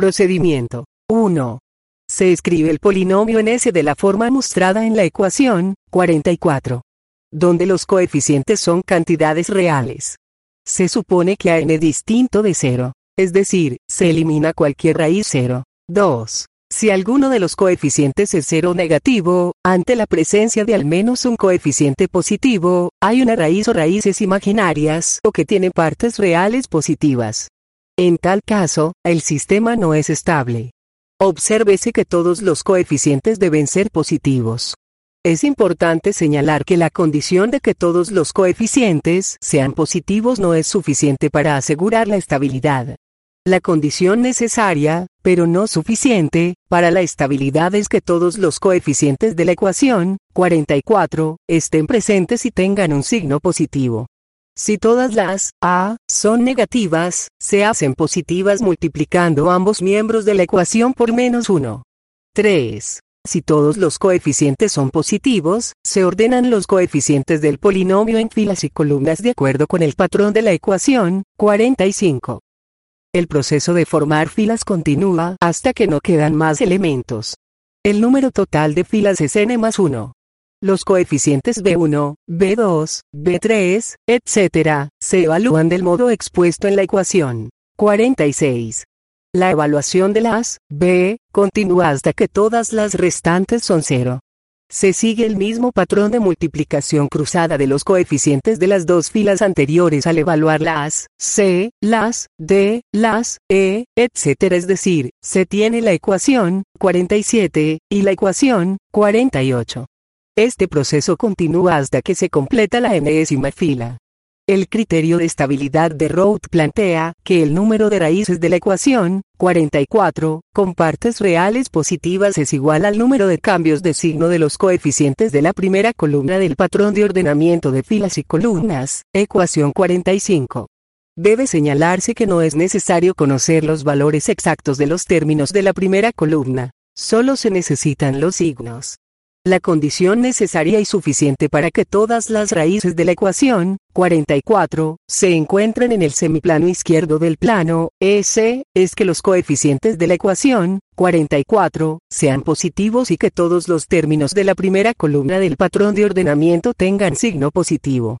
Procedimiento 1. Se escribe el polinomio en S de la forma mostrada en la ecuación 44, donde los coeficientes son cantidades reales. Se supone que a n distinto de 0, es decir, se elimina cualquier raíz 0. 2. Si alguno de los coeficientes es cero negativo, ante la presencia de al menos un coeficiente positivo, hay una raíz o raíces imaginarias o que tienen partes reales positivas. En tal caso, el sistema no es estable. Obsérvese que todos los coeficientes deben ser positivos. Es importante señalar que la condición de que todos los coeficientes sean positivos no es suficiente para asegurar la estabilidad. La condición necesaria, pero no suficiente, para la estabilidad es que todos los coeficientes de la ecuación, 44, estén presentes y tengan un signo positivo. Si todas las A son negativas, se hacen positivas multiplicando ambos miembros de la ecuación por menos 1. 3. Si todos los coeficientes son positivos, se ordenan los coeficientes del polinomio en filas y columnas de acuerdo con el patrón de la ecuación, 45. El proceso de formar filas continúa hasta que no quedan más elementos. El número total de filas es n más 1. Los coeficientes B1, B2, B3, etc., se evalúan del modo expuesto en la ecuación. 46. La evaluación de las B continúa hasta que todas las restantes son cero. Se sigue el mismo patrón de multiplicación cruzada de los coeficientes de las dos filas anteriores al evaluar las C, las D, las E, etc. Es decir, se tiene la ecuación 47 y la ecuación 48. Este proceso continúa hasta que se completa la enésima fila. El criterio de estabilidad de Roth plantea que el número de raíces de la ecuación, 44, con partes reales positivas es igual al número de cambios de signo de los coeficientes de la primera columna del patrón de ordenamiento de filas y columnas, ecuación 45. Debe señalarse que no es necesario conocer los valores exactos de los términos de la primera columna, solo se necesitan los signos. La condición necesaria y suficiente para que todas las raíces de la ecuación, 44, se encuentren en el semiplano izquierdo del plano, S, es que los coeficientes de la ecuación, 44, sean positivos y que todos los términos de la primera columna del patrón de ordenamiento tengan signo positivo.